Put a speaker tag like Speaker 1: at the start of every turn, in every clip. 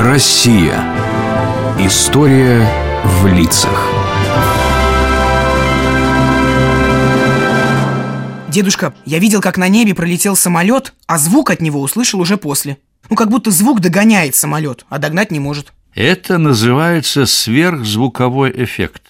Speaker 1: Россия. История в лицах.
Speaker 2: Дедушка, я видел, как на небе пролетел самолет, а звук от него услышал уже после. Ну, как будто звук догоняет самолет, а догнать не может.
Speaker 3: Это называется сверхзвуковой эффект.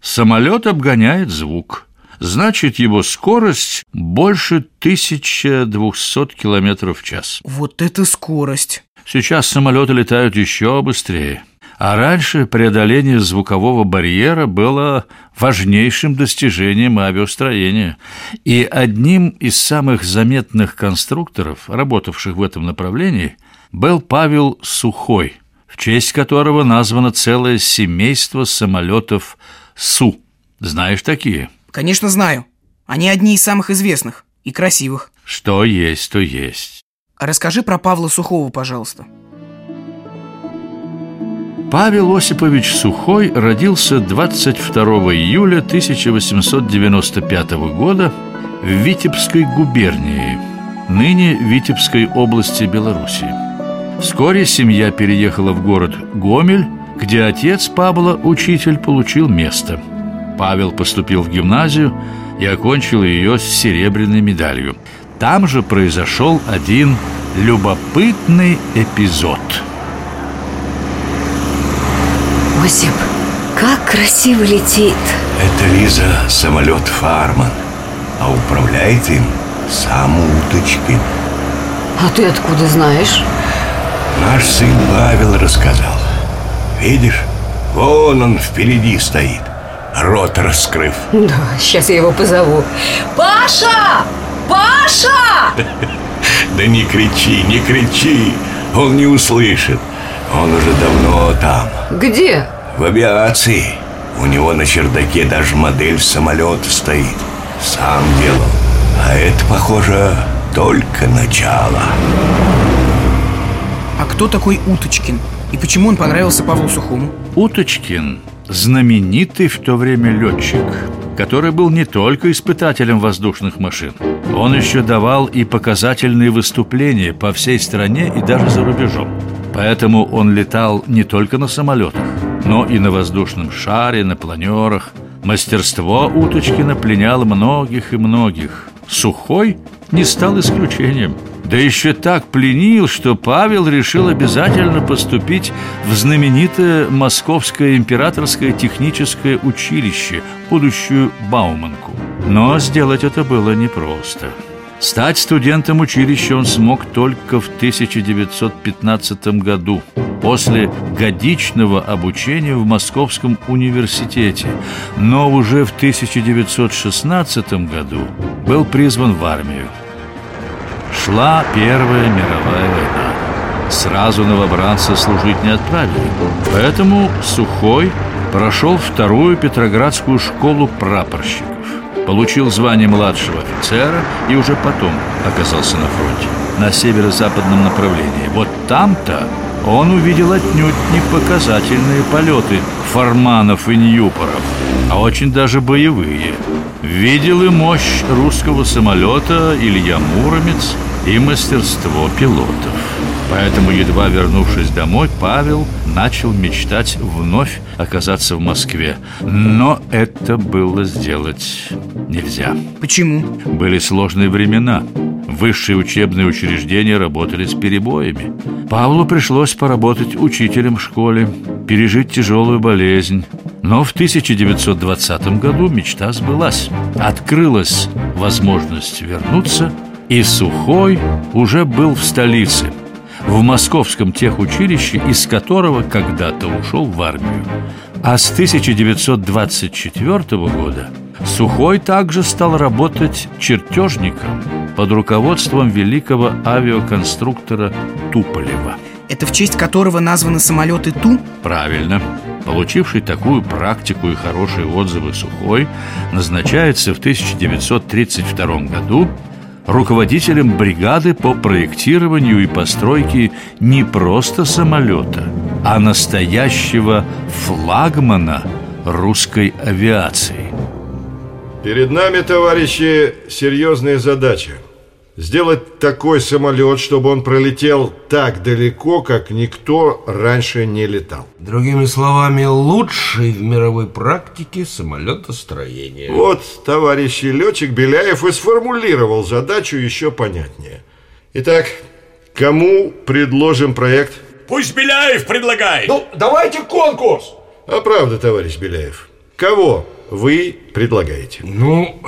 Speaker 3: Самолет обгоняет звук. Значит, его скорость больше 1200 км в час.
Speaker 2: Вот это скорость!
Speaker 3: Сейчас самолеты летают еще быстрее. А раньше преодоление звукового барьера было важнейшим достижением авиастроения. И одним из самых заметных конструкторов, работавших в этом направлении, был Павел Сухой, в честь которого названо целое семейство самолетов Су. Знаешь такие?
Speaker 2: Конечно, знаю. Они одни из самых известных и красивых.
Speaker 3: Что есть, то есть.
Speaker 2: Расскажи про Павла Сухого, пожалуйста.
Speaker 3: Павел Осипович Сухой родился 22 июля 1895 года в Витебской губернии, ныне Витебской области Беларуси. Вскоре семья переехала в город Гомель, где отец Павла, учитель, получил место. Павел поступил в гимназию и окончил ее с серебряной медалью. Там же произошел один любопытный эпизод –
Speaker 4: Осип, как красиво летит.
Speaker 5: Это, Лиза, самолет Фарман. А управляет им сам Уточкин.
Speaker 4: А ты откуда знаешь?
Speaker 5: Наш сын Павел рассказал. Видишь, вон он впереди стоит Рот раскрыв.
Speaker 4: Да, сейчас я его позову. Паша! Паша!
Speaker 5: Да не кричи, не кричи Он не услышит он уже давно там
Speaker 4: Где?
Speaker 5: В авиации У него на чердаке даже модель самолета стоит Сам делал А это, похоже, только начало
Speaker 2: А кто такой Уточкин? И почему он понравился Павлу Сухому?
Speaker 3: Уточкин – знаменитый в то время летчик который был не только испытателем воздушных машин. Он еще давал и показательные выступления по всей стране и даже за рубежом. Поэтому он летал не только на самолетах, но и на воздушном шаре, на планерах. Мастерство Уточкина пленяло многих и многих. Сухой не стал исключением. Да еще так пленил, что Павел решил обязательно поступить в знаменитое Московское императорское техническое училище, будущую Бауманку. Но сделать это было непросто. Стать студентом училища он смог только в 1915 году, после годичного обучения в Московском университете, но уже в 1916 году был призван в армию. Шла Первая мировая война. Сразу новобранца служить не отправили, поэтому Сухой прошел вторую Петроградскую школу прапорщиков получил звание младшего офицера и уже потом оказался на фронте, на северо-западном направлении. Вот там-то он увидел отнюдь не показательные полеты Форманов и Ньюпоров, а очень даже боевые. Видел и мощь русского самолета Илья Муромец и мастерство пилотов. Поэтому, едва вернувшись домой, Павел начал мечтать вновь оказаться в Москве. Но это было сделать нельзя.
Speaker 2: Почему?
Speaker 3: Были сложные времена. Высшие учебные учреждения работали с перебоями. Павлу пришлось поработать учителем в школе, пережить тяжелую болезнь. Но в 1920 году мечта сбылась. Открылась возможность вернуться, и Сухой уже был в столице – в московском техучилище, из которого когда-то ушел в армию. А с 1924 года Сухой также стал работать чертежником под руководством великого авиаконструктора Туполева.
Speaker 2: Это в честь которого названы самолеты Ту?
Speaker 3: Правильно. Получивший такую практику и хорошие отзывы Сухой назначается в 1932 году руководителем бригады по проектированию и постройке не просто самолета, а настоящего флагмана русской авиации.
Speaker 6: Перед нами, товарищи, серьезная задача. Сделать такой самолет, чтобы он пролетел так далеко, как никто раньше не летал.
Speaker 7: Другими словами, лучший в мировой практике самолетостроения.
Speaker 6: Вот товарищ летчик Беляев и сформулировал задачу еще понятнее. Итак, кому предложим проект?
Speaker 8: Пусть Беляев предлагает.
Speaker 9: Ну, давайте конкурс.
Speaker 6: А правда, товарищ Беляев, кого вы предлагаете?
Speaker 7: Ну,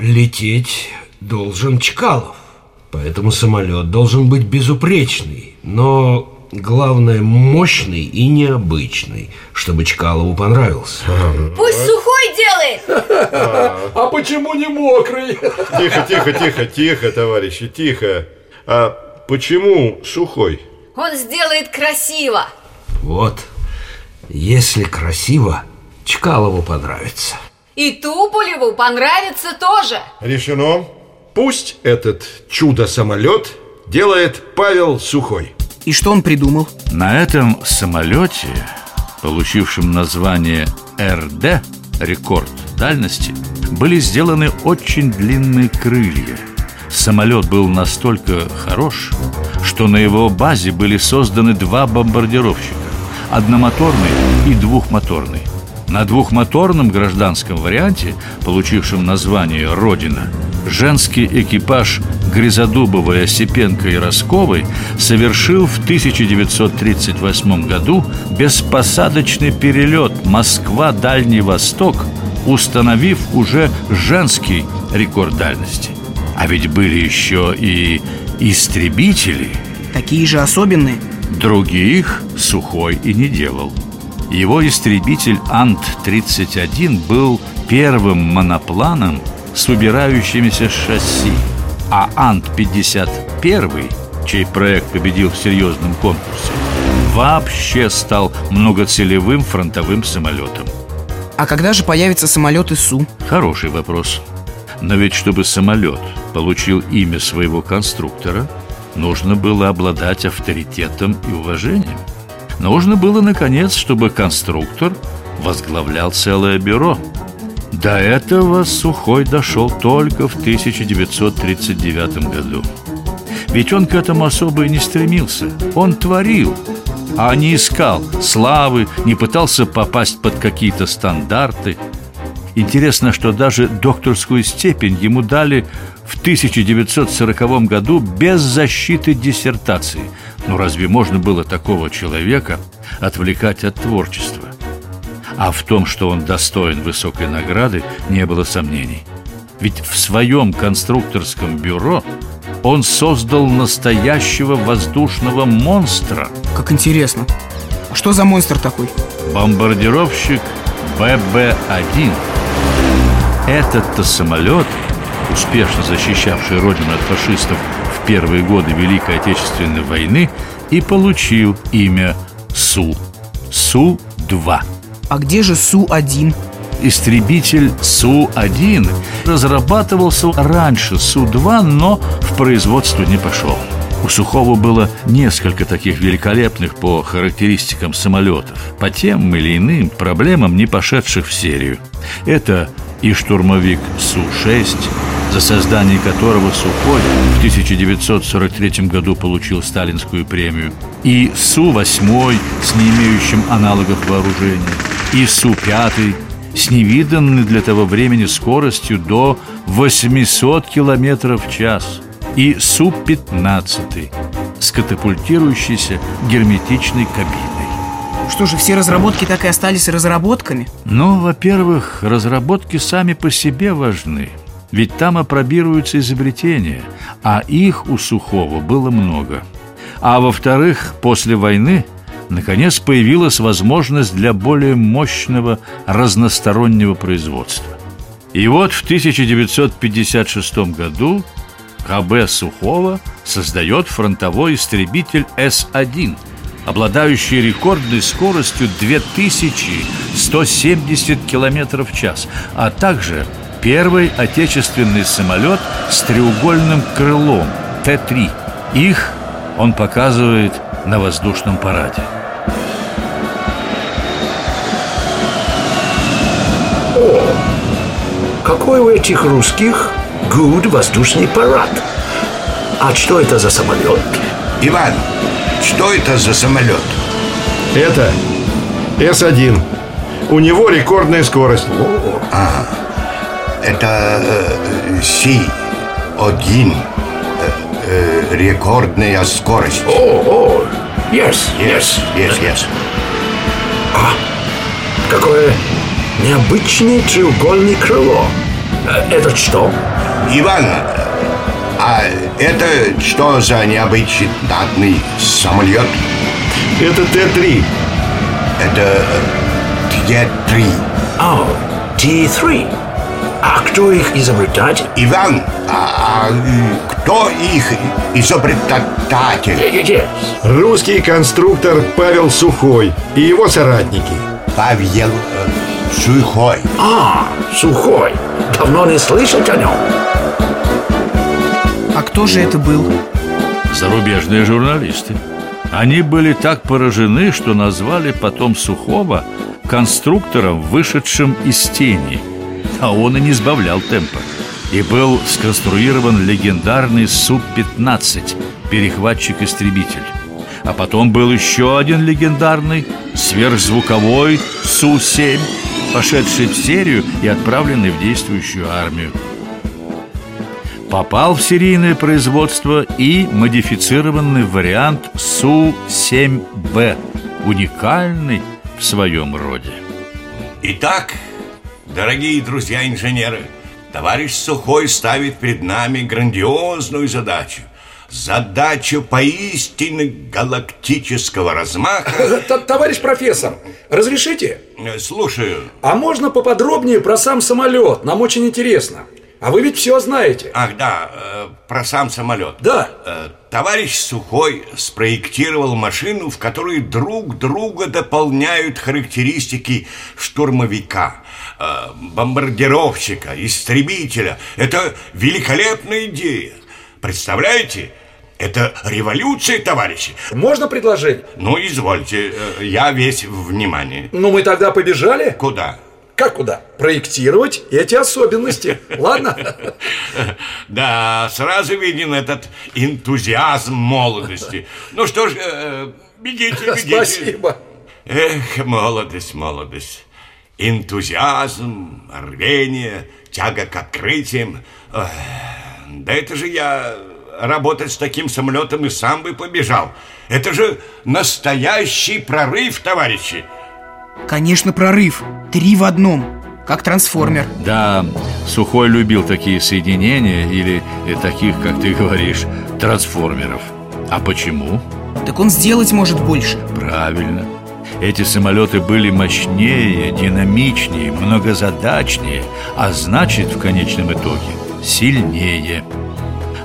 Speaker 7: лететь должен Чкалов. Поэтому самолет должен быть безупречный, но главное мощный и необычный, чтобы Чкалову понравился.
Speaker 4: Пусть сухой делает.
Speaker 9: А почему не мокрый?
Speaker 6: Тихо, тихо, тихо, тихо, товарищи, тихо. А почему сухой?
Speaker 4: Он сделает красиво.
Speaker 7: Вот, если красиво, Чкалову понравится.
Speaker 4: И Туполеву понравится тоже.
Speaker 6: Решено. Пусть этот чудо-самолет делает Павел Сухой.
Speaker 2: И что он придумал?
Speaker 3: На этом самолете, получившем название РД, рекорд дальности, были сделаны очень длинные крылья. Самолет был настолько хорош, что на его базе были созданы два бомбардировщика – одномоторный и двухмоторный. На двухмоторном гражданском варианте, получившем название «Родина», женский экипаж Гризодубовой, Осипенко и Росковой совершил в 1938 году беспосадочный перелет Москва-Дальний Восток, установив уже женский рекорд дальности. А ведь были еще и истребители.
Speaker 2: Такие же особенные.
Speaker 3: Других Сухой и не делал. Его истребитель Ант-31 был первым монопланом с выбирающимися шасси, а Ант-51, чей проект победил в серьезном конкурсе, вообще стал многоцелевым фронтовым самолетом.
Speaker 2: А когда же появится самолет ИСУ?
Speaker 3: Хороший вопрос. Но ведь чтобы самолет получил имя своего конструктора, нужно было обладать авторитетом и уважением. Нужно было, наконец, чтобы конструктор возглавлял целое бюро. До этого Сухой дошел только в 1939 году. Ведь он к этому особо и не стремился. Он творил, а не искал славы, не пытался попасть под какие-то стандарты. Интересно, что даже докторскую степень ему дали в 1940 году без защиты диссертации. Но разве можно было такого человека отвлекать от творчества? А в том, что он достоин высокой награды, не было сомнений. Ведь в своем конструкторском бюро он создал настоящего воздушного монстра.
Speaker 2: Как интересно. А что за монстр такой?
Speaker 3: Бомбардировщик ББ-1. Этот-то самолет, успешно защищавший родину от фашистов в первые годы Великой Отечественной войны, и получил имя Су. Су-2.
Speaker 2: А где же Су-1?
Speaker 3: Истребитель Су-1 разрабатывался раньше Су-2, но в производство не пошел. У Сухого было несколько таких великолепных по характеристикам самолетов, по тем или иным проблемам, не пошедших в серию. Это и штурмовик Су-6, за создание которого Сухой в 1943 году получил сталинскую премию, и Су-8 с не имеющим аналогов вооружения, и Су-5 с невиданной для того времени скоростью до 800 километров в час, и Су-15 с катапультирующейся герметичной кабиной.
Speaker 2: Что же, все разработки так и остались разработками?
Speaker 3: Ну, во-первых, разработки сами по себе важны. Ведь там опробируются изобретения, а их у Сухого было много. А во-вторых, после войны наконец появилась возможность для более мощного разностороннего производства. И вот в 1956 году КБ Сухого создает фронтовой истребитель С-1, обладающий рекордной скоростью 2170 км в час, а также первый отечественный самолет с треугольным крылом Т-3. Их он показывает на воздушном параде.
Speaker 10: Какой у этих русских гуд воздушный парад? А что это за самолет?
Speaker 5: Иван, что это за самолет?
Speaker 6: Это С-1. У него рекордная скорость.
Speaker 5: А, это э, Си-1. Э, э, рекордная скорость.
Speaker 10: О, о, yes,
Speaker 5: Yes, yes, yes.
Speaker 10: Какое необычное треугольное крыло. Это что?
Speaker 5: Иван, а это что за необычный самолет?
Speaker 6: Это Т-3.
Speaker 5: Это Т-3.
Speaker 10: О, T3. А кто их изобретатель?
Speaker 5: Иван, а, а, кто их изобретатель?
Speaker 10: Yes.
Speaker 6: Русский конструктор Павел Сухой и его соратники.
Speaker 5: Павел э, Сухой.
Speaker 10: А, сухой. Давно не слышал о нем.
Speaker 2: А кто же это был?
Speaker 3: Зарубежные журналисты. Они были так поражены, что назвали потом Сухого конструктором, вышедшим из тени. А он и не сбавлял темпа. И был сконструирован легендарный Су-15, перехватчик-истребитель. А потом был еще один легендарный сверхзвуковой Су-7, пошедший в серию и отправленный в действующую армию. Попал в серийное производство и модифицированный вариант Су-7Б, уникальный в своем роде.
Speaker 5: Итак, дорогие друзья-инженеры, товарищ Сухой ставит перед нами грандиозную задачу. Задачу поистине галактического размаха.
Speaker 9: Т- Товарищ профессор, разрешите?
Speaker 5: Э, Слушаю.
Speaker 9: А можно поподробнее про сам самолет? Нам очень интересно. А вы ведь все знаете.
Speaker 5: Ах, да, э, про сам самолет.
Speaker 9: Да.
Speaker 5: Э, Товарищ Сухой спроектировал машину, в которой друг друга дополняют характеристики штурмовика, э, бомбардировщика, истребителя. Это великолепная идея. Представляете? Это революция, товарищи.
Speaker 9: Можно предложение?
Speaker 5: Ну, извольте, э, я весь внимание.
Speaker 9: Ну, мы тогда побежали?
Speaker 5: Куда?
Speaker 9: Как куда? Проектировать эти особенности. Ладно?
Speaker 5: Да, сразу виден этот энтузиазм молодости. Ну что ж, э, бегите, бегите.
Speaker 9: Спасибо.
Speaker 5: Эх, молодость, молодость. Энтузиазм, рвение, тяга к открытиям. Эх, да это же я работать с таким самолетом и сам бы побежал. Это же настоящий прорыв, товарищи.
Speaker 2: Конечно, прорыв. Три в одном. Как трансформер.
Speaker 3: Да, Сухой любил такие соединения или таких, как ты говоришь, трансформеров. А почему?
Speaker 2: Так он сделать может больше.
Speaker 3: Правильно. Эти самолеты были мощнее, динамичнее, многозадачнее, а значит, в конечном итоге, сильнее.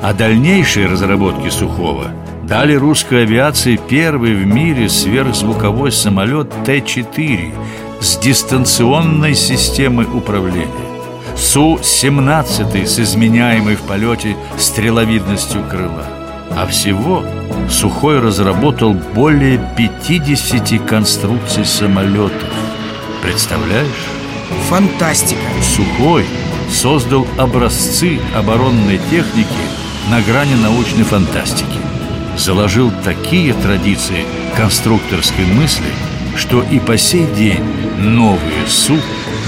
Speaker 3: А дальнейшие разработки Сухого дали русской авиации первый в мире сверхзвуковой самолет Т-4 с дистанционной системой управления. Су-17 с изменяемой в полете стреловидностью крыла. А всего Сухой разработал более 50 конструкций самолетов. Представляешь?
Speaker 2: Фантастика.
Speaker 3: Сухой создал образцы оборонной техники на грани научной фантастики. Заложил такие традиции конструкторской мысли, что и по сей день новые СУ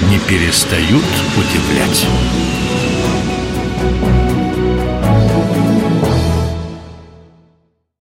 Speaker 3: не перестают удивлять.